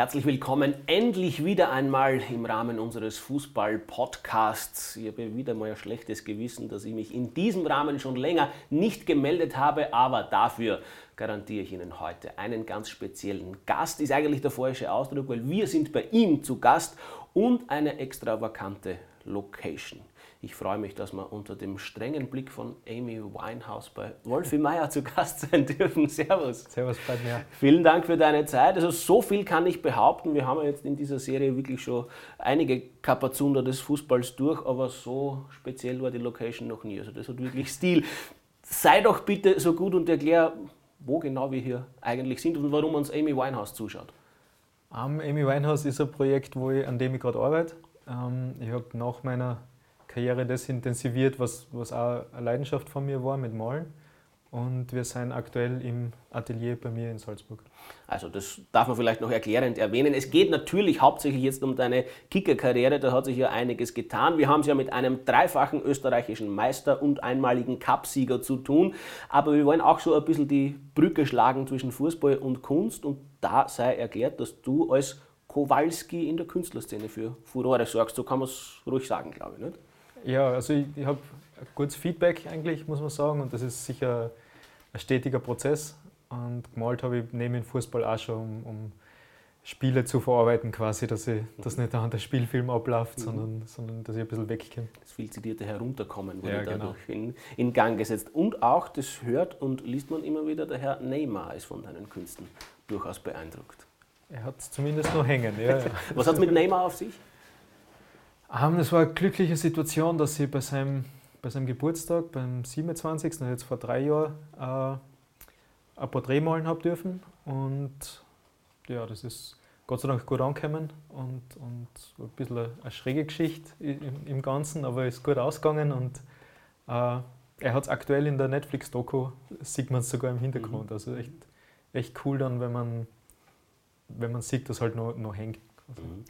Herzlich willkommen endlich wieder einmal im Rahmen unseres Fußball-Podcasts. Ich habe wieder mal ein schlechtes Gewissen, dass ich mich in diesem Rahmen schon länger nicht gemeldet habe, aber dafür garantiere ich Ihnen heute einen ganz speziellen Gast. Ist eigentlich der falsche Ausdruck, weil wir sind bei ihm zu Gast und eine extravagante Location. Ich freue mich, dass wir unter dem strengen Blick von Amy Winehouse bei Wolfi Meier zu Gast sein dürfen. Servus. Servus, freut mich. Vielen Dank für deine Zeit. Also so viel kann ich behaupten. Wir haben jetzt in dieser Serie wirklich schon einige Kapazunder des Fußballs durch, aber so speziell war die Location noch nie. Also das hat wirklich Stil. Sei doch bitte so gut und erklär, wo genau wir hier eigentlich sind und warum uns Amy Winehouse zuschaut. Um, Amy Winehouse ist ein Projekt, wo ich, an dem ich gerade arbeite. Um, ich habe nach meiner Karriere das intensiviert, was, was auch eine Leidenschaft von mir war mit Malen. Und wir sind aktuell im Atelier bei mir in Salzburg. Also das darf man vielleicht noch erklärend erwähnen. Es geht natürlich hauptsächlich jetzt um deine Kicker-Karriere. Da hat sich ja einiges getan. Wir haben es ja mit einem dreifachen österreichischen Meister und einmaligen Cupsieger zu tun. Aber wir wollen auch so ein bisschen die Brücke schlagen zwischen Fußball und Kunst. Und da sei erklärt, dass du als Kowalski in der Künstlerszene für Furore sorgst. So kann man es ruhig sagen, glaube ich. Nicht? Ja, also ich, ich habe gutes Feedback eigentlich, muss man sagen. Und das ist sicher ein stetiger Prozess. Und gemalt habe ich neben dem Fußball auch schon, um, um Spiele zu verarbeiten, quasi, dass, ich, dass nicht an der Spielfilm abläuft, mhm. sondern, sondern dass ich ein bisschen wegkomme. Das viel zitierte Herunterkommen wurde ja, dadurch genau. in, in, Gang gesetzt. Und auch, das hört und liest man immer wieder, der Herr Neymar ist von deinen Künsten durchaus beeindruckt. Er hat es zumindest noch hängen. Ja, ja. Was hat es mit Neymar auf sich? Um, das war eine glückliche Situation, dass ich bei seinem, bei seinem Geburtstag, beim 27., jetzt vor drei Jahren, äh, ein Porträt malen habe dürfen. Und ja, das ist Gott sei Dank gut angekommen und, und ein bisschen eine, eine schräge Geschichte im, im, Ganzen, aber ist gut ausgegangen und äh, er hat es aktuell in der Netflix-Doku, sieht man es sogar im Hintergrund. Mhm. Also echt, echt cool dann, wenn man, wenn man sieht, dass halt noch, noch hängt. Also mhm.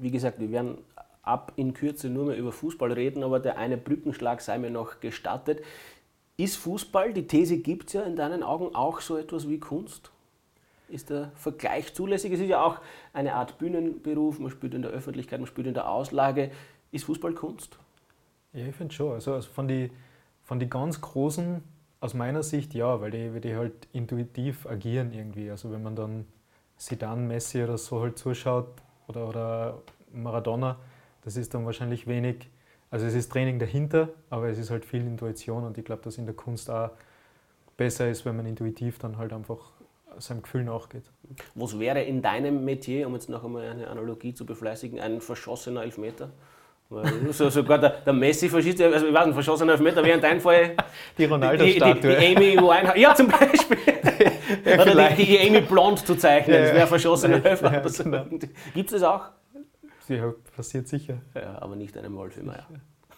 Wie gesagt, wir werden ab in Kürze nur mehr über Fußball reden, aber der eine Brückenschlag sei mir noch gestattet. Ist Fußball, die These gibt es ja in deinen Augen auch so etwas wie Kunst? Ist der Vergleich zulässig? Es ist ja auch eine Art Bühnenberuf, man spielt in der Öffentlichkeit, man spielt in der Auslage. Ist Fußball Kunst? Ja, ich finde schon. Also, also von den von die ganz Großen, aus meiner Sicht ja, weil die, weil die halt intuitiv agieren irgendwie. Also wenn man dann Zidane, Messi oder so halt zuschaut oder, oder Maradona, das ist dann wahrscheinlich wenig, also es ist Training dahinter, aber es ist halt viel Intuition und ich glaube, dass in der Kunst auch besser ist, wenn man intuitiv dann halt einfach seinem Gefühl nachgeht. Was wäre in deinem Metier, um jetzt noch einmal eine Analogie zu befleißigen, ein verschossener Elfmeter? so, sogar der, der Messi verschießt, also ich weiß nicht, verschossener Elfmeter wäre in deinem Fall die Ronaldo-Statue. Die, die, die, Amy Winehouse, ja zum Beispiel. ja, Oder die, die, Amy Blond zu zeichnen, ja, das wäre verschossener Elfmeter. Ja, genau. Gibt es das auch? Ja, passiert sicher. Ja, aber nicht einem Wolfemeier.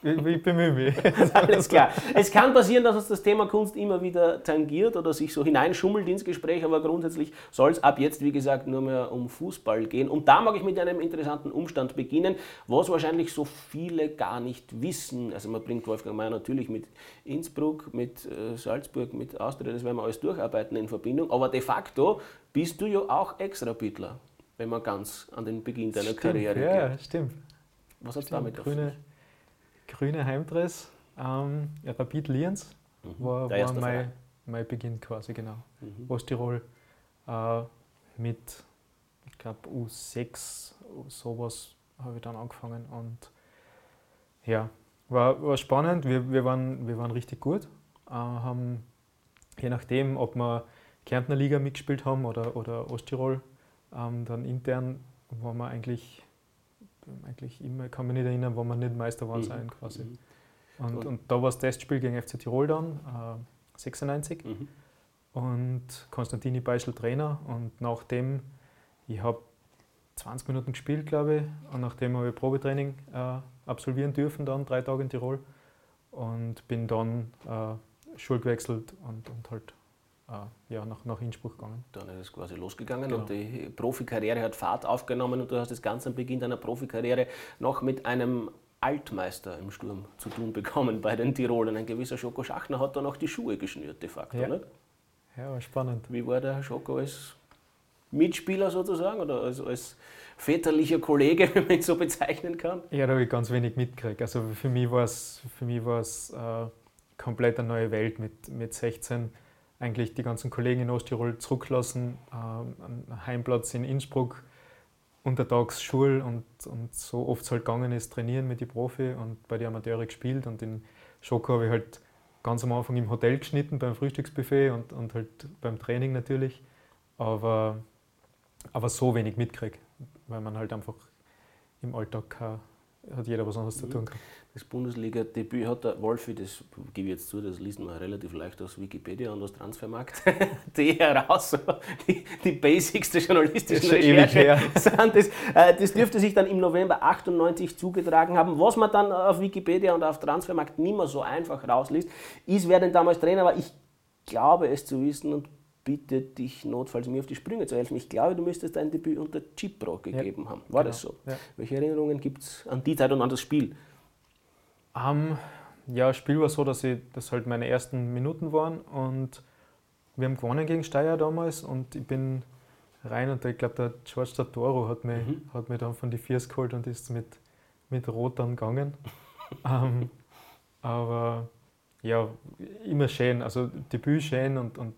Ich, ich bemühe mich. Alles klar. Es kann passieren, dass uns das Thema Kunst immer wieder tangiert oder sich so hineinschummelt ins Gespräch, aber grundsätzlich soll es ab jetzt, wie gesagt, nur mehr um Fußball gehen. Und da mag ich mit einem interessanten Umstand beginnen, was wahrscheinlich so viele gar nicht wissen. Also man bringt Wolfgang Mayer natürlich mit Innsbruck, mit äh, Salzburg, mit Austria, das werden wir alles durcharbeiten in Verbindung, aber de facto bist du ja auch Extrabittler wenn man ganz an den Beginn deiner stimmt, Karriere ja, geht. Ja, stimmt. Was hat es damit grüne, grüne Heimdress, ähm, Rapid Lienz mhm. war, war mein, mein Beginn quasi, genau. Mhm. Osttirol äh, mit, ich glaube, U6, sowas habe ich dann angefangen und ja, war, war spannend. Wir, wir, waren, wir waren richtig gut. Äh, haben, je nachdem, ob wir Kärntner Liga mitgespielt haben oder, oder Osttirol ähm, dann intern waren wir eigentlich, eigentlich immer, kann mich nicht erinnern, wo wir nicht Meister waren mhm. sein quasi. Mhm. Und, und da war das Testspiel gegen FC Tirol dann, äh, 96. Mhm. Und Konstantini Beischel Trainer. Und nachdem, ich habe 20 Minuten gespielt, glaube ich, und nachdem habe ich Probetraining äh, absolvieren dürfen, dann drei Tage in Tirol. Und bin dann äh, Schule gewechselt und, und halt ja, nach, nach Innsbruck gegangen. Dann ist es quasi losgegangen genau. und die Profikarriere hat Fahrt aufgenommen und du hast das Ganze am Beginn deiner Profikarriere noch mit einem Altmeister im Sturm zu tun bekommen bei den Tirolern. Ein gewisser Schoko Schachner hat da noch die Schuhe geschnürt, de facto. Ja, nicht? ja spannend. Wie war der Schoko als Mitspieler sozusagen oder als, als väterlicher Kollege, wenn man ihn so bezeichnen kann? Ja, da habe ich ganz wenig mitgekriegt. Also für mich war es, für mich war es äh, komplett eine neue Welt mit, mit 16. Eigentlich die ganzen Kollegen in Osttirol zurücklassen, äh, einen Heimplatz in Innsbruck, untertags Schule und, und so oft es halt gegangen ist, trainieren mit den Profi und bei den Amateuren gespielt. Und in Schoko habe ich halt ganz am Anfang im Hotel geschnitten, beim Frühstücksbuffet und, und halt beim Training natürlich. Aber, aber so wenig mitkriege, weil man halt einfach im Alltag kein hat jeder was anderes zu tun. Das Bundesliga-Debüt hat der Wolfi, das gebe ich jetzt zu, das liest man relativ leicht aus Wikipedia und aus Transfermarkt, die heraus, die, die Basics der journalistischen Recherche sind. Das, äh, das dürfte sich dann im November 98 zugetragen haben. Was man dann auf Wikipedia und auf Transfermarkt nicht mehr so einfach rausliest, ist, wer denn damals Trainer war. Ich glaube es zu wissen und bitte dich notfalls mir auf die Sprünge zu helfen. Ich glaube, du müsstest dein Debüt unter Cipro gegeben ja, haben. War genau. das so? Ja. Welche Erinnerungen gibt es an die Zeit und an das Spiel? Um, ja, das Spiel war so, dass ich, das halt meine ersten Minuten waren und wir haben gewonnen gegen Steyr damals und ich bin rein und ich glaube, der George Toro hat mich, mhm. hat mich dann von die Viers geholt und ist mit, mit Rot dann gegangen. um, aber ja, immer schön, also Debüt schön und, und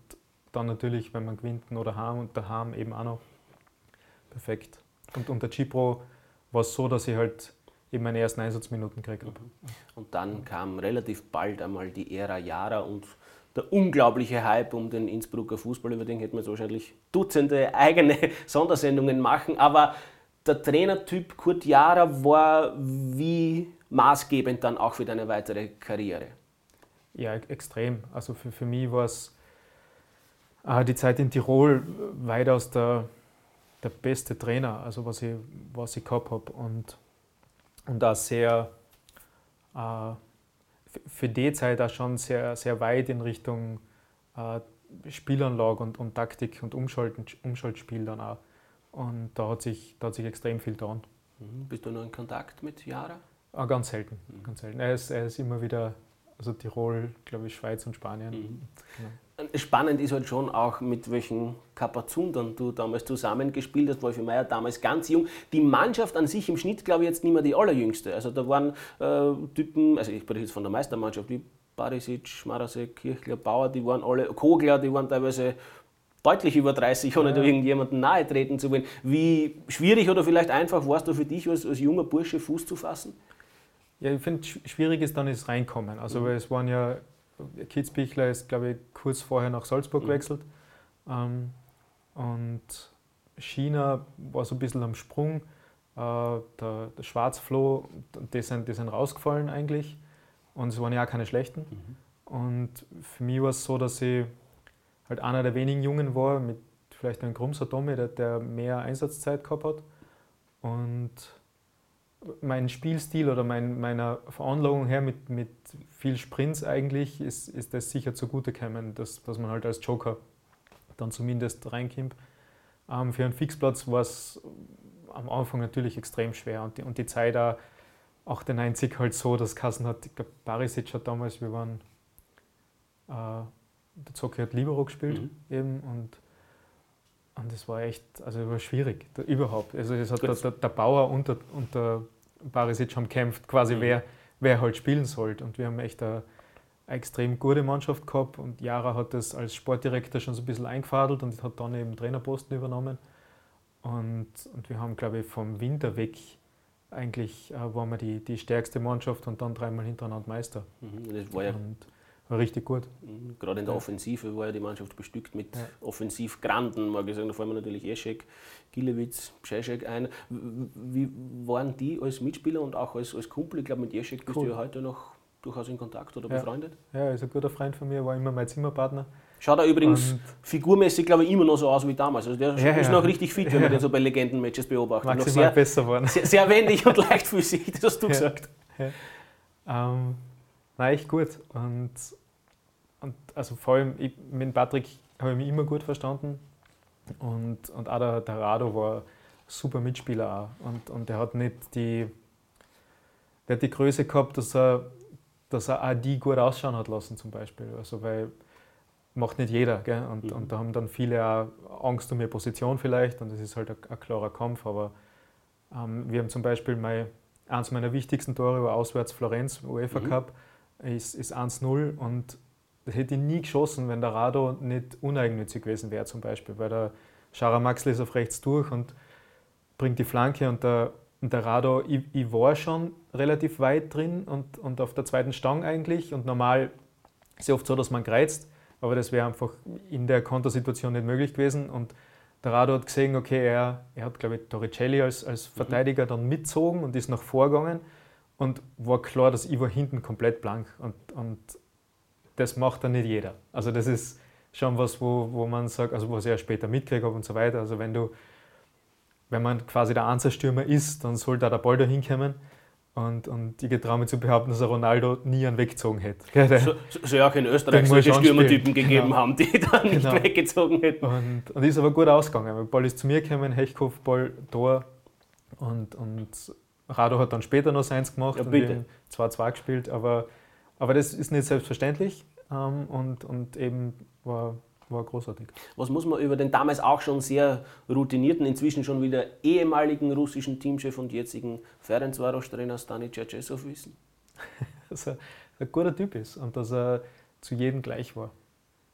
dann natürlich, wenn man gewinnt, noch daheim und daheim eben auch noch perfekt. Und unter Cipro war es so, dass ich halt eben meine ersten Einsatzminuten gekriegt habe. Mhm. Und dann kam relativ bald einmal die Ära Jara und der unglaubliche Hype um den Innsbrucker Fußball, über den hätten wir jetzt wahrscheinlich Dutzende eigene Sondersendungen machen, aber der Trainertyp Kurt Jara war wie maßgebend dann auch für deine weitere Karriere? Ja, extrem. Also für, für mich war es die Zeit in Tirol weitaus der, der beste Trainer, also was ich, was ich gehabt habe. Und, und auch sehr, äh, für die Zeit auch schon sehr, sehr weit in Richtung äh, Spielanlage und, und Taktik und Umschalten, Umschaltspiel dann auch. Und da hat sich, da hat sich extrem viel getan. Mhm. Bist du noch in Kontakt mit Jara? Ah, ganz selten, mhm. ganz selten. Er ist, er ist immer wieder, also Tirol, glaube ich, Schweiz und Spanien. Mhm. Genau. Spannend ist halt schon auch, mit welchen Kapazundern du damals zusammengespielt hast. Wolfi Meier damals ganz jung. Die Mannschaft an sich im Schnitt, glaube ich, jetzt nicht mehr die allerjüngste. Also da waren äh, Typen, also ich spreche jetzt von der Meistermannschaft, wie Barisic, Marasek, Kirchler, Bauer, die waren alle, Kogler, die waren teilweise deutlich über 30, ohne ja. da irgendjemanden nahe treten zu wollen. Wie schwierig oder vielleicht einfach warst du für dich als, als junger Bursche Fuß zu fassen? Ja, ich finde, schwierig ist dann das Reinkommen. Also, mhm. weil es waren ja Kitzbichler ist, glaube ich, kurz vorher nach Salzburg mhm. gewechselt. Ähm, und China war so ein bisschen am Sprung. Äh, der, der Schwarzfloh, die sind, die sind rausgefallen eigentlich. Und es waren ja auch keine schlechten. Mhm. Und für mich war es so, dass ich halt einer der wenigen Jungen war, mit vielleicht einem Grumser Tommy, der, der mehr Einsatzzeit gehabt hat. Und mein Spielstil oder mein, meiner Veranlagung her mit, mit viel Sprints eigentlich ist, ist das sicher zugute gekommen, dass, dass man halt als Joker dann zumindest reinkommt. Ähm, für einen Fixplatz war es am Anfang natürlich extrem schwer und die, und die Zeit auch 98 halt so, dass Kassen hat, ich glaube, Barisic hat damals, wir waren, äh, der Zocki hat Libero gespielt mhm. eben und und das war echt, also war schwierig, da, überhaupt. Also es hat der, der, der, Bauer und der, und der Barisic haben kämpft, quasi mhm. wer, wer halt spielen sollte. Und wir haben echt eine, eine extrem gute Mannschaft gehabt und Jara hat das als Sportdirektor schon so ein bisschen eingefadelt und hat dann eben Trainerposten übernommen. Und, und wir haben, glaube ich, vom Winter weg eigentlich äh, waren wir die, die stärkste Mannschaft und dann dreimal hintereinander Meister. Mhm, das war ja und war richtig gut. Mhm, gerade in der Offensive war ja die Mannschaft bestückt mit ja. Offensivgranden, mag ich sagen. Da fallen wir natürlich Eschek, Gilewitz, Pscheszek ein. Wie waren die als Mitspieler und auch als, als Kumpel? Ich glaube, mit Eschek bist du ja heute noch durchaus in Kontakt oder ja. befreundet? Ja, er ist ein guter Freund von mir, war immer mein Zimmerpartner. Schaut er übrigens und figurmäßig, glaube ich, immer noch so aus wie damals. Also der ja, ist ja. noch richtig fit, wenn man den so bei Legendenmatches beobachtet. Maximal noch sehr, besser geworden. Sehr, sehr wendig und leichtfüßig, das hast du gesagt. Ähm, nein, echt gut. Und, und also vor allem ich, mit Patrick habe ich mich immer gut verstanden. Und, und auch der, der Rado war ein super Mitspieler auch. Und, und er hat nicht die, der hat die Größe gehabt, dass er, dass er auch die gut ausschauen hat lassen zum Beispiel. Also weil macht nicht jeder. Gell? Und, mhm. und da haben dann viele auch Angst um ihre Position vielleicht und das ist halt ein, ein klarer Kampf. Aber ähm, wir haben zum Beispiel mein, eins meiner wichtigsten Tore war auswärts Florenz, UEFA mhm. Cup, ist, ist 1-0 und das hätte ich nie geschossen, wenn der Rado nicht uneigennützig gewesen wäre zum Beispiel, weil der Schara Maxl ist auf rechts durch und bringt die Flanke und der, und der Rado, ich, ich, war schon relativ weit drin und, und auf der zweiten Stange eigentlich und normal ist ja oft so, dass man kreizt aber das wäre einfach in der Kontersituation nicht möglich gewesen. Und der Rado hat gesehen, okay, er, er hat, glaube ich, Torricelli als, als mhm. Verteidiger dann mitzogen und ist nach vorgegangen. Und war klar, dass ich war hinten komplett blank. Und, und das macht dann nicht jeder. Also das ist schon was, wo, wo man sagt, also was ich ja später mitkriege und so weiter. Also wenn du, wenn man quasi der Einzelstürmer ist, dann soll da der Ball da hinkommen. Und, und ich traue mir zu behaupten, dass er Ronaldo nie einen weggezogen hätte. So, soll ja auch in Österreich solche Stürmertypen gegeben genau. haben, die dann nicht genau. weggezogen hätten. Und, und ist aber gut ausgegangen. Der Ball ist zu mir gekommen, Hechkopf, Ball, Tor. Und, und Rado hat dann später noch seins gemacht ja, und 2-2 gespielt. Aber, aber das ist nicht selbstverständlich. Ähm, und, und eben war war großartig. Was muss man über den damals auch schon sehr routinierten, inzwischen schon wieder ehemaligen russischen Teamchef und jetzigen Ferencvaros-Trainer Stani Cherchesov wissen? dass er ein guter Typ ist und dass er zu jedem gleich war,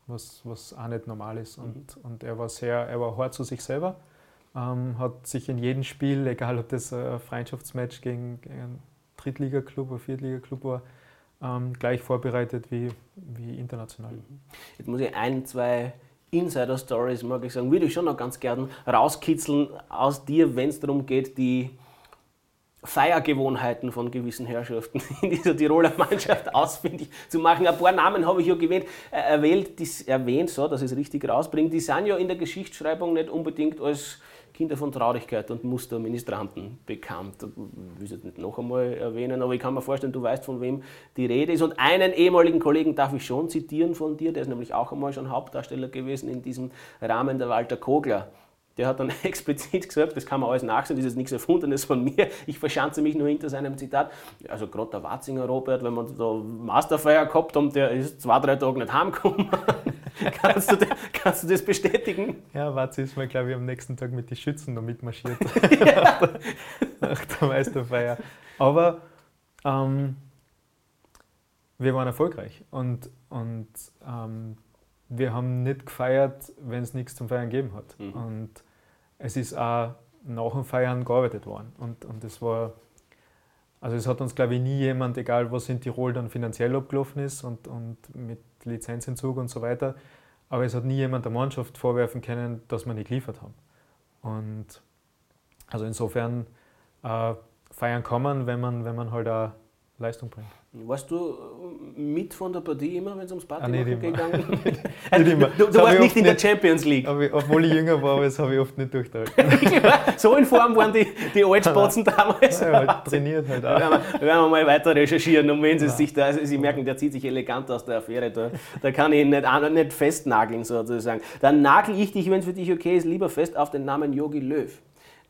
was, was auch nicht normal ist. Und, mhm. und er war sehr, er war hart zu sich selber, ähm, hat sich in jedem Spiel, egal ob das ein Freundschaftsmatch gegen, gegen einen Drittligaklub oder Viertligaklub war, ähm, gleich vorbereitet wie, wie international. Mhm. Jetzt muss ich ein, zwei Insider-Stories, mag ich sagen, würde ich schon noch ganz gern rauskitzeln aus dir, wenn es darum geht, die Feiergewohnheiten von gewissen Herrschaften in dieser Tiroler Mannschaft ausfindig zu machen. Ein paar Namen habe ich ja gewählt, äh, erwählt, die, erwähnt, so, dass ich es richtig rausbringe. Die sind ja in der Geschichtsschreibung nicht unbedingt als Kinder von Traurigkeit und Musterministranten bekannt. Ich will es jetzt nicht noch einmal erwähnen, aber ich kann mir vorstellen, du weißt, von wem die Rede ist. Und einen ehemaligen Kollegen darf ich schon zitieren von dir, der ist nämlich auch einmal schon Hauptdarsteller gewesen in diesem Rahmen, der Walter Kogler. Der hat dann explizit gesagt, das kann man alles nachsehen, das ist nichts Erfundenes von mir, ich verschanze mich nur hinter seinem Zitat. Also gerade der Watzinger Robert, wenn man da Masterfeier gehabt haben, der ist zwei, drei Tage nicht heimgekommen. kannst, du, kannst du das bestätigen? Ja, Watzi ist mal, glaube ich, am nächsten Tag mit den Schützen noch mitmarschiert. nach, der, nach der Meisterfeier. Aber ähm, wir waren erfolgreich und, und ähm, wir haben nicht gefeiert, wenn es nichts zum Feiern gegeben hat. Mhm. Und es ist auch nach dem Feiern gearbeitet worden. Und, und das war, also es hat uns, glaube ich, nie jemand, egal was in Tirol dann finanziell abgelaufen ist und, und mit Lizenzentzug und so weiter, aber es hat nie jemand der Mannschaft vorwerfen können, dass wir nicht geliefert haben. Und also insofern äh, feiern kann man, wenn man, wenn man halt auch Leistung bringt. Warst du äh, mit von der Partie immer, wenn es ums Party ah, nicht immer. gegangen ist? immer. Du, du warst nicht in der Champions League. Ich, obwohl ich jünger war, aber das habe ich oft nicht durchgehalten. so in Form waren die, die Altspatzen damals. Ja, halt trainiert halt auch. Werden, wir, werden wir mal weiter recherchieren. Und wenn Sie sich da, also Sie merken, der zieht sich elegant aus der Affäre, da, da kann ich ihn nicht, nicht festnageln sozusagen. Dann nagel ich dich, wenn es für dich okay ist, lieber fest auf den Namen Yogi Löw.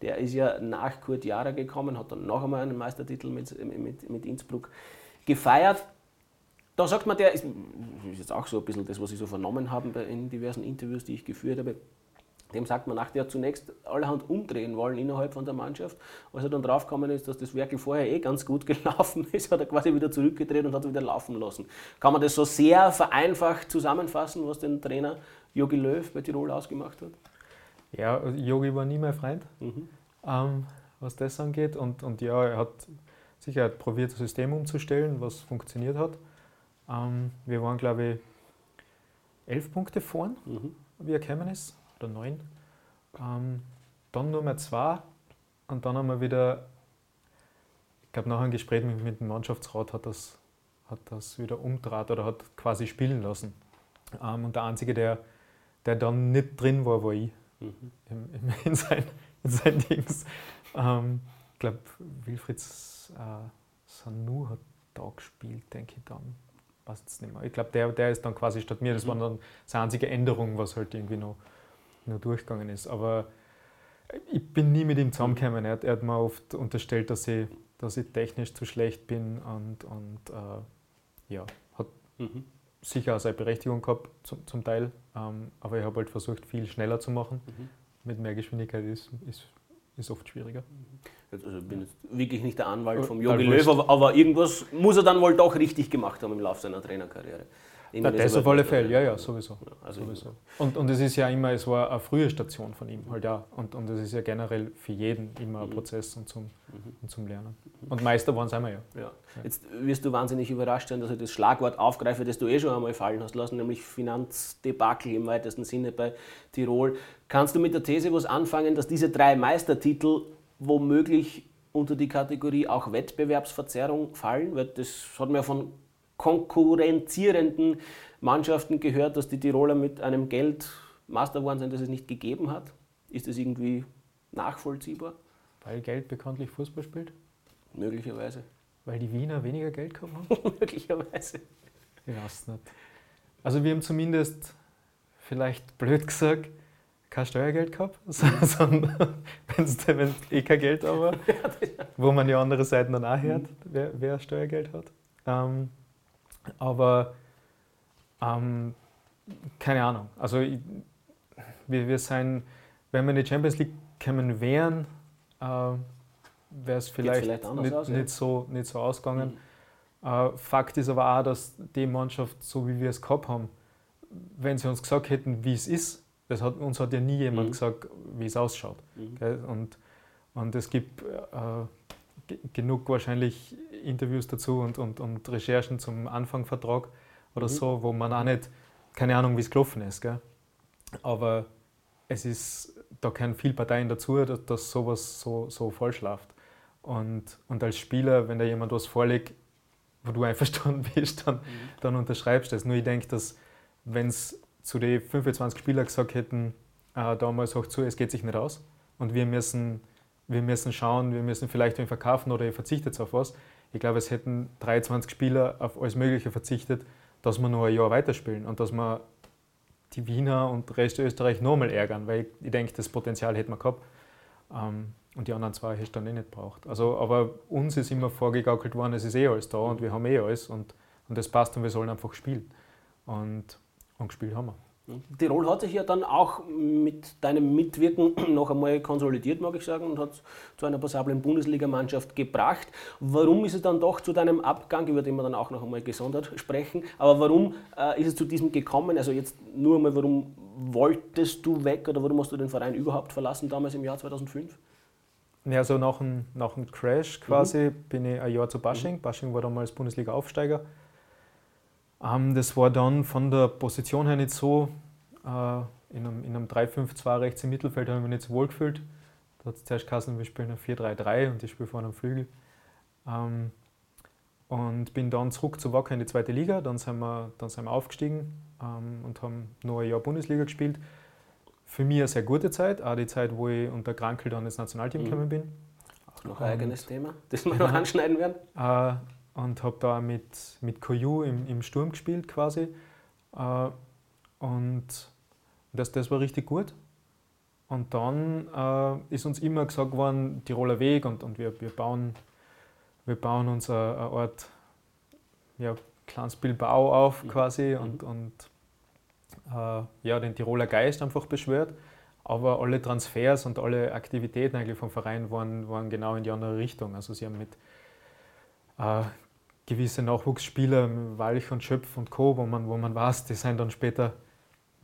Der ist ja nach Kurt Jara gekommen, hat dann noch einmal einen Meistertitel mit, mit, mit Innsbruck gefeiert. Da sagt man, der ist, ist jetzt auch so ein bisschen das, was ich so vernommen habe in diversen Interviews, die ich geführt habe. Dem sagt man nach, der hat zunächst allerhand umdrehen wollen innerhalb von der Mannschaft. Als er dann draufgekommen ist, dass das Werkel vorher eh ganz gut gelaufen ist, hat er quasi wieder zurückgedreht und hat wieder laufen lassen. Kann man das so sehr vereinfacht zusammenfassen, was den Trainer Jogi Löw bei Tirol ausgemacht hat? Ja, Jogi war nie mein Freund, mhm. ähm, was das angeht. Und, und ja, er hat sicher probiert, das System umzustellen, was funktioniert hat. Ähm, wir waren, glaube ich, elf Punkte vorn, mhm. wie er gekommen ist, oder neun. Ähm, dann nur mehr zwei und dann haben wir wieder, ich glaube, nach einem Gespräch mit, mit dem Mannschaftsrat hat das, hat das wieder umdraht oder hat quasi spielen lassen. Ähm, und der Einzige, der, der dann nicht drin war, war ich mhm. in, in, sein, in sein Dings. Ähm, glaube, Wilfrieds äh, Sanu hat da gespielt, denke ich dann. Passt es nicht mehr. Ich glaube, der, der ist dann quasi statt mir. Das mhm. war dann seine einzige Änderung, was halt irgendwie noch, noch durchgegangen ist. Aber ich bin nie mit ihm zusammengekommen. Er, er hat mir oft unterstellt, dass ich, dass ich technisch zu schlecht bin und, und äh, ja, hat, mhm. sicher auch seine Berechtigung gehabt, zum, zum Teil. Ähm, aber ich habe halt versucht, viel schneller zu machen. Mhm. Mit mehr Geschwindigkeit ist, ist, ist oft schwieriger. Also ich bin jetzt wirklich nicht der Anwalt vom Jogi Löw, aber, aber, irgendwas muss er dann wohl doch richtig gemacht haben im Laufe seiner Trainerkarriere. Na, das auf alle Fälle, ja, ja, sowieso. Ja, also sowieso. Und, und es ist ja immer, es war eine frühe Station von ihm, halt ja. Und, und es ist ja generell für jeden immer ein mhm. Prozess und zum, mhm. und zum Lernen. Und Meister waren sind wir ja. ja. Jetzt wirst du wahnsinnig überrascht sein, dass ich das Schlagwort aufgreife, das du eh schon einmal fallen hast lassen, nämlich Finanzdebakel im weitesten Sinne bei Tirol. Kannst du mit der These was anfangen, dass diese drei Meistertitel womöglich unter die Kategorie auch Wettbewerbsverzerrung fallen? Weil das hat man ja von konkurrenzierenden Mannschaften gehört, dass die Tiroler mit einem Geld Master geworden sind, das es nicht gegeben hat. Ist das irgendwie nachvollziehbar? Weil Geld bekanntlich Fußball spielt? Möglicherweise. Weil die Wiener weniger Geld gehabt haben? Möglicherweise. Ich weiß nicht. Also wir haben zumindest, vielleicht blöd gesagt, kein Steuergeld gehabt, sondern wenn es eh kein Geld aber, wo man die andere Seite dann auch hört, wer, wer Steuergeld hat. Ähm, aber ähm, keine Ahnung. Also ich, wir, wir sind, wenn wir in die Champions League kommen wären, äh, wäre es vielleicht, vielleicht nicht, aus, ja. nicht, so, nicht so ausgegangen. Mhm. Äh, Fakt ist aber auch, dass die Mannschaft, so wie wir es gehabt haben, wenn sie uns gesagt hätten, wie es ist, das hat, uns hat ja nie jemand mhm. gesagt, wie es ausschaut. Mhm. Und, und es gibt äh, genug wahrscheinlich Interviews dazu und, und, und Recherchen zum Anfangvertrag oder mhm. so, wo man auch nicht, keine Ahnung, wie es gelaufen ist. Gell? Aber es ist, da gehören viele Parteien dazu, dass, dass sowas so, so falsch läuft. Und, und als Spieler, wenn da jemand was vorlegt, wo du einverstanden bist, dann, mhm. dann unterschreibst du das. Nur ich denke, dass wenn es zu den 25 Spielern gesagt hätten, äh, damals auch zu, es geht sich nicht aus und wir müssen, wir müssen schauen, wir müssen vielleicht wen verkaufen oder ihr verzichtet auf was, ich glaube, es hätten 23 Spieler auf alles Mögliche verzichtet, dass wir noch ein Jahr weiterspielen und dass wir die Wiener und Rest Österreich nochmal ärgern, weil ich, ich denke, das Potenzial hätten wir gehabt. Ähm, und die anderen zwei hätte dann eh nicht gebraucht. Also, aber uns ist immer vorgegaukelt worden, es ist eh alles da und wir haben eh alles und, und das passt und wir sollen einfach spielen. Und, und gespielt haben wir. Tirol hat sich ja dann auch mit deinem Mitwirken noch einmal konsolidiert, mag ich sagen, und hat zu einer passablen Bundesligamannschaft gebracht. Warum ist es dann doch zu deinem Abgang, über den wir dann auch noch einmal gesondert sprechen, aber warum äh, ist es zu diesem gekommen? Also jetzt nur einmal, warum wolltest du weg oder warum hast du den Verein überhaupt verlassen damals im Jahr 2005? Ja, also nach dem, nach dem Crash quasi mhm. bin ich ein Jahr zu Basching. Mhm. Basching war damals Bundesliga-Aufsteiger das war dann von der Position her nicht so. Äh, in einem, in einem 3-5-2 rechts im Mittelfeld habe ich mich nicht so wohl gefühlt. Da hat es zuerst geheißen, wir spielen ein 4-3-3 und ich spiele vorne am Flügel. Ähm, und bin dann zurück zu Wacker in die zweite Liga. Dann sind wir, dann sind wir aufgestiegen ähm, und haben noch ein Jahr Bundesliga gespielt. Für mich eine sehr gute Zeit, auch die Zeit, wo ich unter Krankel dann ins Nationalteam mhm. gekommen bin. Auch noch ein eigenes Thema, das wir noch anschneiden werden. Äh, und habe da mit, mit Koyu im, im Sturm gespielt quasi. Äh, und das, das war richtig gut. Und dann äh, ist uns immer gesagt worden, Tiroler Weg und, und wir, wir, bauen, wir bauen uns eine, eine Art ja, kleines Bilbao auf mhm. quasi mhm. und, und äh, ja, den Tiroler Geist einfach beschwört. Aber alle Transfers und alle Aktivitäten eigentlich vom Verein waren, waren genau in die andere Richtung. Also sie haben mit äh, gewisse Nachwuchsspieler, Walch und Schöpf und Co., wo man, wo man weiß, die sind dann später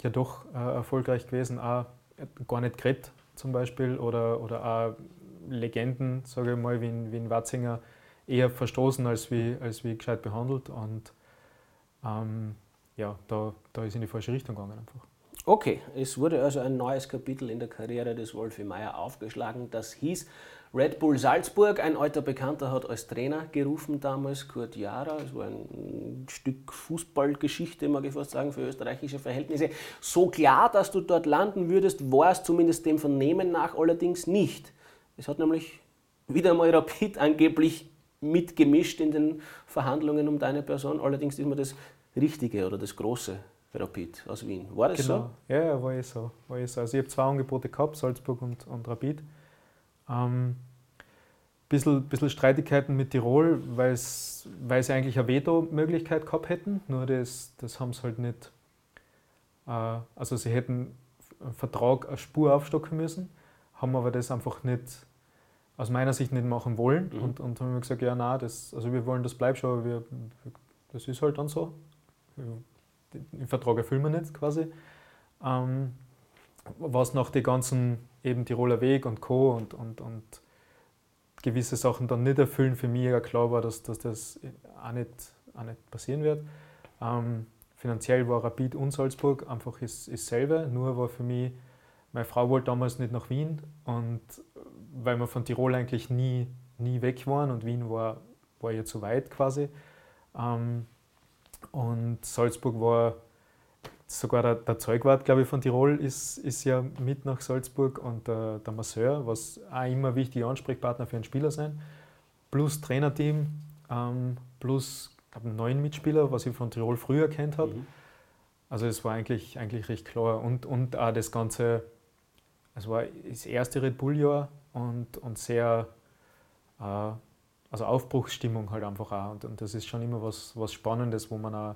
ja doch äh, erfolgreich gewesen, auch gar nicht geredet zum Beispiel oder, oder auch Legenden, sage ich mal, wie in, wie in Watzinger, eher verstoßen als wie, als wie gescheit behandelt und ähm, ja, da, da ist in die falsche Richtung gegangen einfach. Okay, es wurde also ein neues Kapitel in der Karriere des Wolfi Meier aufgeschlagen. Das hieß Red Bull Salzburg, ein alter Bekannter hat als Trainer gerufen damals, Kurt Jara. Es war ein Stück Fußballgeschichte, mag ich fast sagen, für österreichische Verhältnisse. So klar, dass du dort landen würdest, war es zumindest dem Vernehmen nach allerdings nicht. Es hat nämlich wieder mal Rapid angeblich mitgemischt in den Verhandlungen um deine Person. Allerdings ist mir das Richtige oder das Große Rapid aus Wien. War das genau. so? Ja, war eh so. War eh so. Also ich habe zwei Angebote gehabt, Salzburg und, und Rapid. Ähm, bisschen, bisschen Streitigkeiten mit Tirol, weil sie eigentlich eine Veto-Möglichkeit gehabt hätten, nur das, das haben sie halt nicht. Äh, also sie hätten einen Vertrag eine Spur aufstocken müssen, haben aber das einfach nicht, aus meiner Sicht nicht machen wollen mhm. und, und haben gesagt, ja, nein, das, also wir wollen, das bleibt schon, aber wir, das ist halt dann so. Den Vertrag erfüllen wir nicht quasi. Ähm, was nach den ganzen eben Tiroler Weg und Co. und, und, und gewisse Sachen dann nicht erfüllen, für mich ja klar war, dass, dass das auch nicht, auch nicht passieren wird. Ähm, finanziell war Rapid und Salzburg einfach ist, ist selber, nur war für mich, meine Frau wollte damals nicht nach Wien und weil wir von Tirol eigentlich nie, nie weg waren und Wien war, war ja zu weit quasi. Ähm, und Salzburg war sogar der, der Zeugwart, glaube ich, von Tirol ist, ist ja mit nach Salzburg und der, der Masseur, was auch immer wichtige Ansprechpartner für einen Spieler sein, plus Trainerteam, ähm, plus glaube neun Mitspieler, was ich von Tirol früher kennt habe. Mhm. Also es war eigentlich, eigentlich recht klar und, und auch das Ganze, es war das erste Red Bull-Jahr und, und sehr, äh, also Aufbruchsstimmung halt einfach auch und, und das ist schon immer was, was Spannendes, wo man auch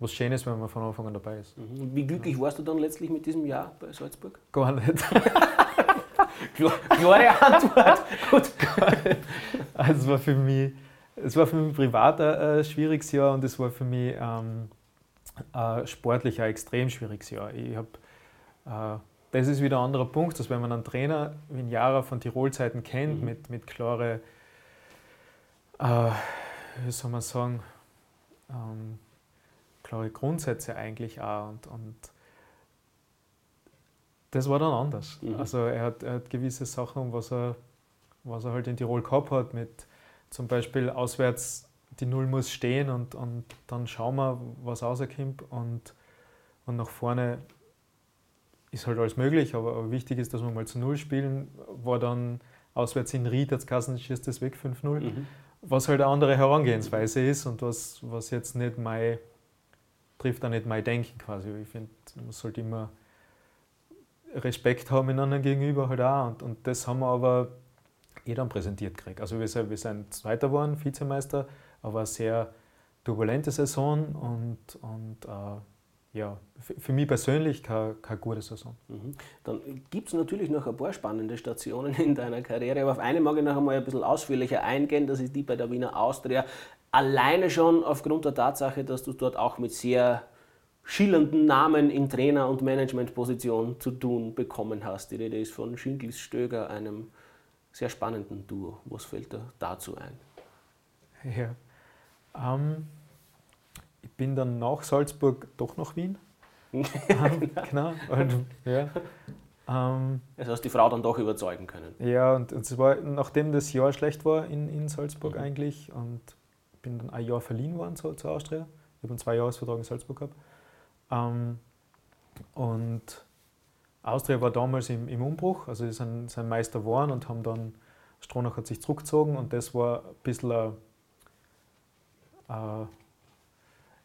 was Schönes, wenn man von Anfang an dabei ist. Mhm. Wie glücklich warst du dann letztlich mit diesem Jahr bei Salzburg? Gar nicht. Klare Antwort. Gut. Also es war für mich, es war für mich privat ein, schwieriges Jahr und es war für mich ähm, ein sportlich ein extrem schwieriges Jahr. Ich hab, äh, das ist wieder ein anderer Punkt, dass wenn man einen Trainer wie ein Jahre von Tirol-Zeiten kennt, mhm. mit, mit klare, äh, wie soll man sagen, ähm, klare Grundsätze eigentlich auch. Und, und das war dann anders. Mhm. Also er hat, er hat gewisse Sachen, was er, was er halt in Tirol gehabt hat, mit zum Beispiel auswärts die Null muss stehen und, und dann schauen wir, was rauskommt und, und nach vorne ist halt alles möglich, aber, aber, wichtig ist, dass wir mal zu Null spielen. War dann auswärts in Ried, als Kassen ist das weg 5-0, mhm. was halt eine andere Herangehensweise ist und was, was jetzt nicht mein trifft auch nicht mein Denken quasi. Ich finde, man sollte immer Respekt haben einander gegenüber halt auch. Und, und das haben wir aber eh dann präsentiert gekriegt. Also wir sind, wir sind Zweiter geworden, Vizemeister, aber eine sehr turbulente Saison und, und äh, ja, für mich persönlich keine, keine gute Saison. Mhm. Dann gibt es natürlich noch ein paar spannende Stationen in deiner Karriere, aber auf eine mag ich noch einmal ein bisschen ausführlicher eingehen, das ist die bei der Wiener Austria. Alleine schon aufgrund der Tatsache, dass du dort auch mit sehr schillernden Namen in Trainer- und Managementposition zu tun bekommen hast. Die Rede ist von Schinkels Stöger, einem sehr spannenden Duo. Was fällt dir dazu ein? Ja. Ähm, ich bin dann nach Salzburg doch nach Wien. ähm, genau. Und, ja. Ähm, also hast die Frau dann doch überzeugen können. Ja, und, und es war, nachdem das Jahr schlecht war in, in Salzburg mhm. eigentlich und bin dann ein Jahr verliehen worden zur, zur Austria. Ich habe einen Zwei-Jahres-Vertrag in Salzburg gehabt. Ähm, und Austria war damals im, im Umbruch, also sie sind, sind Meister geworden und haben dann, Stronach hat sich zurückgezogen und das war ein bisschen eine, eine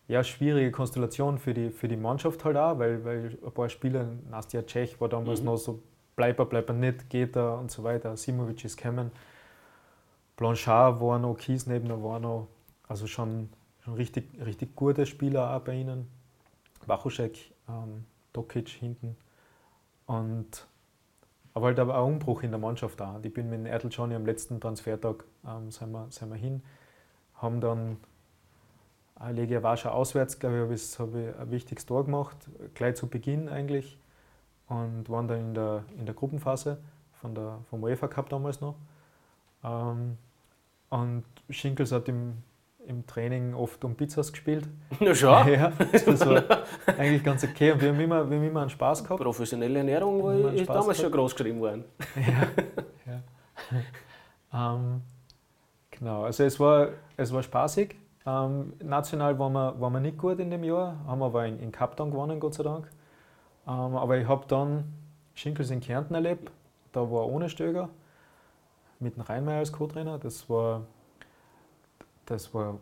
ja, schwierige Konstellation für die, für die Mannschaft halt auch, weil, weil ein paar Spieler, Nastja Tschech war damals mhm. noch so, bleib er, bleib er nicht, geht er und so weiter, Simovic ist gekommen, Blanchard war noch, Kiesnebner war noch, also schon, schon richtig, richtig gute Spieler auch bei ihnen. Wachuschek, ähm, Dokic hinten. Und aber halt aber auch Umbruch in der Mannschaft da. Ich bin mit Erdl Johnny am letzten Transfertag ähm, sind, wir, sind wir hin, haben dann Legia Warschau auswärts, glaube ich, habe ich, ein wichtiges Tor gemacht, gleich zu Beginn eigentlich. Und waren dann in der, in der Gruppenphase von der, vom UEFA Cup damals noch. Ähm, und Schinkels hat im im Training oft um Pizzas gespielt. Na schon. Ja, das war eigentlich ganz okay. Und wir haben immer, wir haben immer einen Spaß gehabt. Professionelle Ernährung war, ist damals gehabt. schon groß geschrieben worden. Ja. ja. Ähm, genau, also es war, es war spaßig. Ähm, national waren wir, waren wir nicht gut in dem Jahr, haben aber in, in Cup dann gewonnen, Gott sei Dank. Ähm, aber ich habe dann Schinkels in Kärnten erlebt, da war ohne Stöger, mit dem Rheinmeier als Co-Trainer. Das war das war.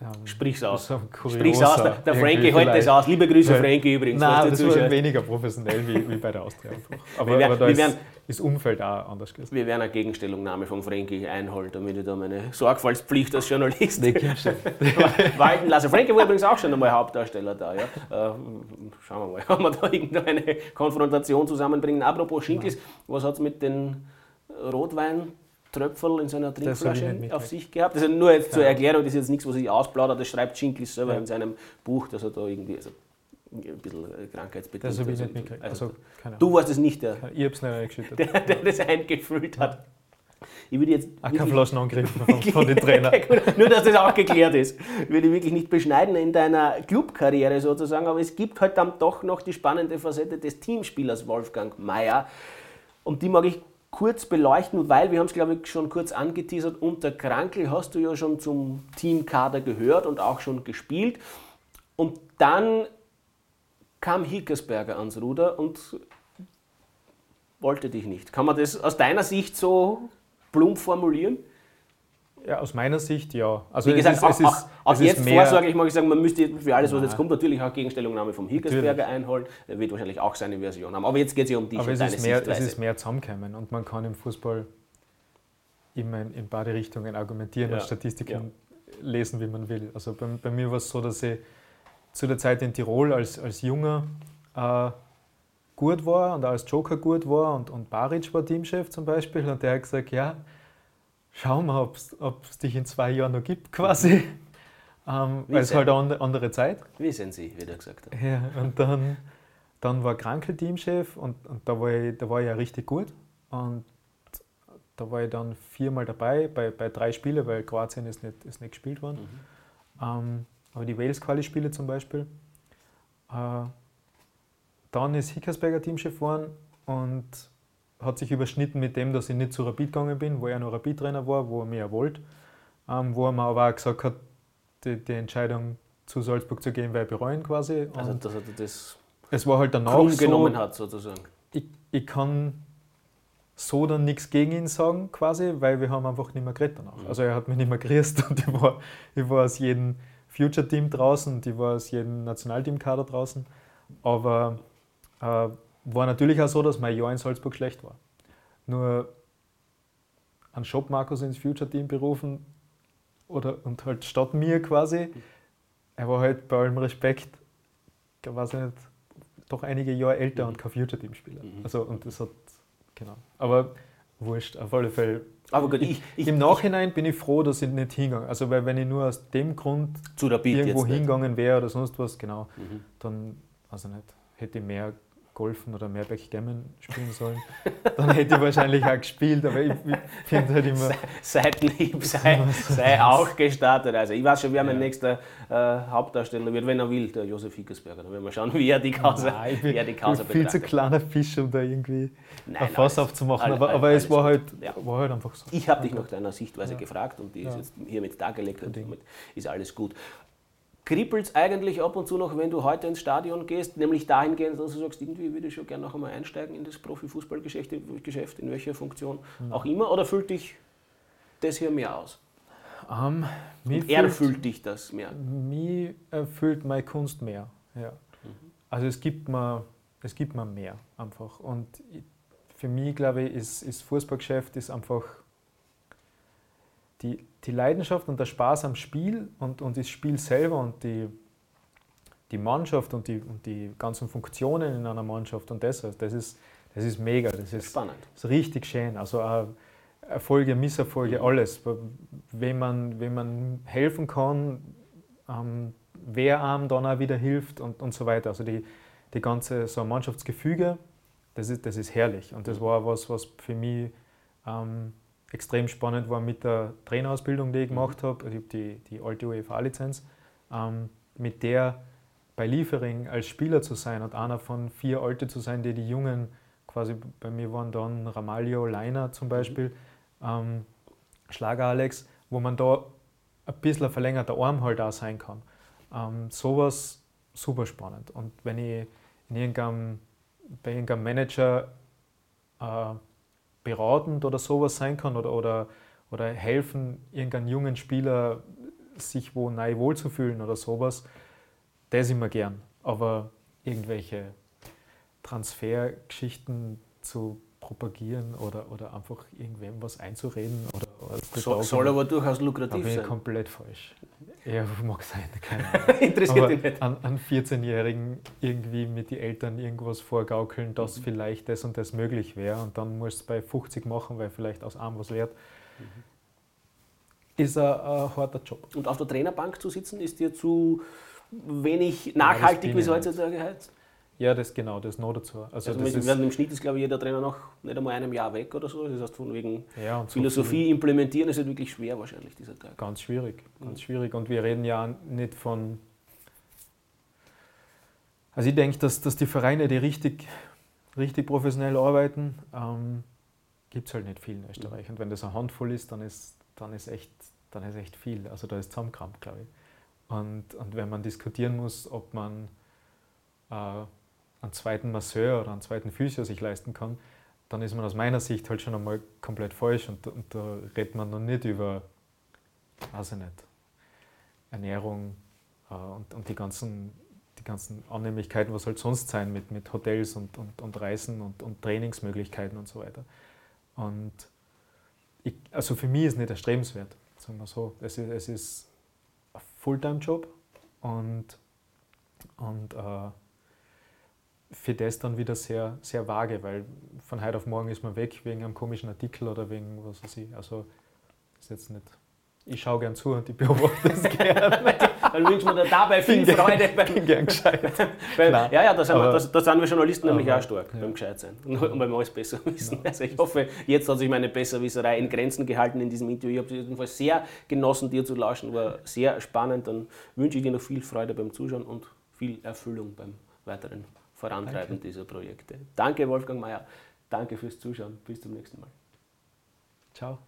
Ähm, Sprich's aus. Sprich's aus. Der, der Frankie hält das aus. Liebe Grüße, Frankie übrigens. Nein, das war weniger professionell wie, wie bei der Austria. Aber, wir, werden, aber wir, werden, das Umfeld auch anders gewesen. Wir werden eine Gegenstellungnahme von Frenkie einholen, damit ich da meine Sorgfaltspflicht als Journalist walten lasse. Frenkie war übrigens auch schon einmal Hauptdarsteller da. Ja. Äh, schauen wir mal, ob wir da irgendeine Konfrontation zusammenbringen. Apropos Schinkels, was hat es mit den Rotwein Tröpfel in seiner Trinkflasche auf sich gehabt. Also nur jetzt zur Erklärung, das ist jetzt nichts, was ich ausplaudere, das schreibt Schinklis selber ja. in seinem Buch, dass er da irgendwie also ein bisschen äh, krankheitsbedingt Das habe ich nicht mitgekriegt. Also, also du warst es nicht der, ich hab's nicht der, der das eingefüllt hat. Ich würde jetzt. Auch kein Flaschenangriff von, von den Trainern. Nur, dass das auch geklärt ist. Ich würde wirklich nicht beschneiden in deiner Clubkarriere sozusagen, aber es gibt halt dann doch noch die spannende Facette des Teamspielers Wolfgang Mayer. Und die mag ich kurz beleuchten, weil wir haben es, glaube ich, schon kurz angeteasert. Unter Krankel hast du ja schon zum Teamkader gehört und auch schon gespielt. Und dann kam Hickersberger ans Ruder und wollte dich nicht. Kann man das aus deiner Sicht so plump formulieren? Ja, aus meiner Sicht ja. Also Wie gesagt, es ist, auch, auch, es jetzt vorsorglich mag ich sagen, man müsste für alles, was jetzt kommt, natürlich auch Gegenstellungnahme vom Hickersberger einholen. Er wird wahrscheinlich auch seine Version haben. Aber jetzt geht es ja um dich Aber es ist, mehr, es ist mehr zusammenkommen und man kann im Fußball immer in, in beide Richtungen argumentieren ja. und Statistiken ja. lesen, wie man will. Also bei, bei mir war es so, dass ich zu der Zeit in Tirol als, als Junger äh, gut war und als Joker gut war und, und Baric war Teamchef zum Beispiel und der hat gesagt, ja, schauen wir, ob es dich in zwei Jahren noch gibt, quasi. Ähm, weil es halt eine andere Zeit. Wissen Sie, wie der gesagt hat. Ja, und dann, dann war Krankel Teamchef und, und da, war ich, da war ich ja richtig gut. Und da war ich dann viermal dabei bei, bei drei Spielen, weil Kroatien ist nicht, ist nicht gespielt worden. Mhm. Ähm, aber die Wales-Quali-Spiele zum Beispiel. Äh, dann ist Hickersberger Teamchef geworden und hat sich überschnitten mit dem, dass ich nicht zu Rapid gegangen bin, wo er noch Rapid-Trainer war, wo er mir wollte. Ähm, wo er mir aber auch gesagt hat, die, die, Entscheidung zu Salzburg zu gehen, weil ich bereuen quasi. Also, Und also, dass er das es war halt danach so, genommen hat, sozusagen. Ich, ich kann so dann nichts gegen ihn sagen, quasi, weil wir haben einfach nicht mehr geredet danach. Mhm. Also er hat mich nicht mehr grüßt und ich war, ich war aus jedem Future-Team draußen ich war aus jedem Nationalteam-Kader draußen. Aber äh, war natürlich auch so, dass mein Jahr in Salzburg schlecht war. Nur einen Shop Markus ins Future Team berufen oder, und halt statt mir quasi. Er war halt bei allem Respekt, ich weiß nicht, doch einige Jahre älter mhm. und kein Future Team Spieler. Mhm. Also, und das hat, genau. Aber wurscht, auf alle Fälle. Aber gut, ich, ich, Im Nachhinein bin ich froh, dass ich nicht hingegangen Also, weil wenn ich nur aus dem Grund irgendwo hingegangen wäre oder sonst was, genau, mhm. dann, also nicht, hätte ich mehr Golfen oder mehr Backgammon spielen sollen, dann hätte ich wahrscheinlich auch gespielt, aber ich, ich finde halt immer... Seitenhieb sei, sei auch gestartet. Also ich weiß schon, wer mein nächster äh, Hauptdarsteller wird, wenn er will, der Josef Hickersberger. Dann werden wir schauen, wie er die Causa, nein, ich bin, wie er die Causa ich bin viel zu kleiner Fisch, um da irgendwie nein, ein Fass aufzumachen, aber, aber es war halt, ja. war halt einfach so. Ich habe dich nach deiner Sichtweise ja. gefragt und die ist jetzt hiermit dargelegt und damit ist alles gut kribbelt es eigentlich ab und zu noch, wenn du heute ins Stadion gehst, nämlich dahingehend, dass du sagst, irgendwie würde ich schon gerne noch einmal einsteigen in das Profifußballgeschäft, in welcher Funktion mhm. auch immer, oder fühlt dich das hier mehr aus? Um, und er fühlt dich das mehr? Mir erfüllt meine Kunst mehr, ja. Mhm. Also es gibt, mir, es gibt mir mehr einfach und für mich, glaube ich, ist, ist Fußballgeschäft ist einfach die, die Leidenschaft und der Spaß am Spiel und, und das Spiel selber und die, die Mannschaft und die, und die ganzen Funktionen in einer Mannschaft und das, das, ist, das ist mega. Das ist, Spannend. Das ist richtig schön. Also äh, Erfolge, Misserfolge, alles. Wenn man, wenn man helfen kann, ähm, wer einem dann auch wieder hilft und, und so weiter. Also die, die ganze so Mannschaftsgefüge, das ist, das ist herrlich. Und das mhm. war was, was für mich ähm, extrem spannend war mit der Trainerausbildung, die ich mhm. gemacht habe. Ich habe die, die alte UEFA-Lizenz, ähm, mit der bei Liefering als Spieler zu sein und einer von vier Alte zu sein, die die Jungen, quasi bei mir waren dann Ramalho, Leiner zum mhm. Beispiel, ähm, Schlager Alex, wo man da ein bisschen ein verlängerter Arm halt auch sein kann. Ähm, sowas super spannend. Und wenn ich in irgendeinem, bei irgendeinem Manager äh, beratend oder sowas sein kann oder, oder, oder helfen, irgendeinen jungen Spieler sich wo neu wohlzufühlen oder sowas, das immer gern. Aber irgendwelche Transfergeschichten zu propagieren oder, oder einfach irgendwem was einzureden. Oder so, soll aber durchaus lukrativ sein. komplett falsch. Ja, mag sein, keine Ahnung. Interessiert aber nicht. An, an 14-Jährigen irgendwie mit den Eltern irgendwas vorgaukeln, dass mhm. vielleicht das und das möglich wäre und dann musst du es bei 50 machen, weil vielleicht aus arm was wert. Mhm. Ist ein, ein harter Job. Und auf der Trainerbank zu sitzen, ist dir zu wenig nachhaltig, wie es heutzutage heißt? Ja, das genau, das noch dazu. Also, also das im Schnitt ist, glaube ich, jeder Trainer noch nicht einmal einem Jahr weg oder so. Das heißt, von wegen ja, Philosophie so implementieren ist halt wirklich schwer wahrscheinlich dieser Tag. Ganz schwierig, ganz mhm. schwierig. Und wir reden ja nicht von. Also ich denke, dass, dass die Vereine, die richtig, richtig professionell arbeiten, ähm, gibt es halt nicht viel in Österreich. Mhm. Und wenn das eine Handvoll ist, dann ist, dann ist, echt, dann ist echt viel. Also da ist Zusammenkrampf, glaube ich. Und, und wenn man diskutieren muss, ob man äh, einen zweiten Masseur oder einen zweiten Physio sich leisten kann, dann ist man aus meiner Sicht halt schon einmal komplett falsch und, und da redet man noch nicht über, weiß ich nicht, Ernährung äh, und, und die, ganzen, die ganzen Annehmlichkeiten, was halt sonst sein mit, mit Hotels und, und, und Reisen und, und Trainingsmöglichkeiten und so weiter. Und ich, also für mich ist nicht erstrebenswert, sagen wir so. Es ist, es ist ein Fulltime-Job und, und äh, für das dann wieder sehr, sehr vage, weil von heute auf morgen ist man weg wegen einem komischen Artikel oder wegen was weiß ich. Also ist jetzt nicht. Ich schaue gern zu und ich beobachte es gerne. Dann wünschen wir dir dabei viel bin Freude. Beim, bin gern gescheit. beim, ja, ja, da sind, wir, das, da sind wir Journalisten nämlich auch stark ja. beim Gescheitsein und, und beim alles besser wissen. Ja. Also ich hoffe, jetzt hat sich meine Besserwisserei in Grenzen gehalten in diesem Interview. Ich habe es jedenfalls sehr genossen, dir zu lauschen. War sehr spannend. Dann wünsche ich dir noch viel Freude beim Zuschauen und viel Erfüllung beim weiteren Vorantreiben Danke. dieser Projekte. Danke, Wolfgang Mayer. Danke fürs Zuschauen. Bis zum nächsten Mal. Ciao.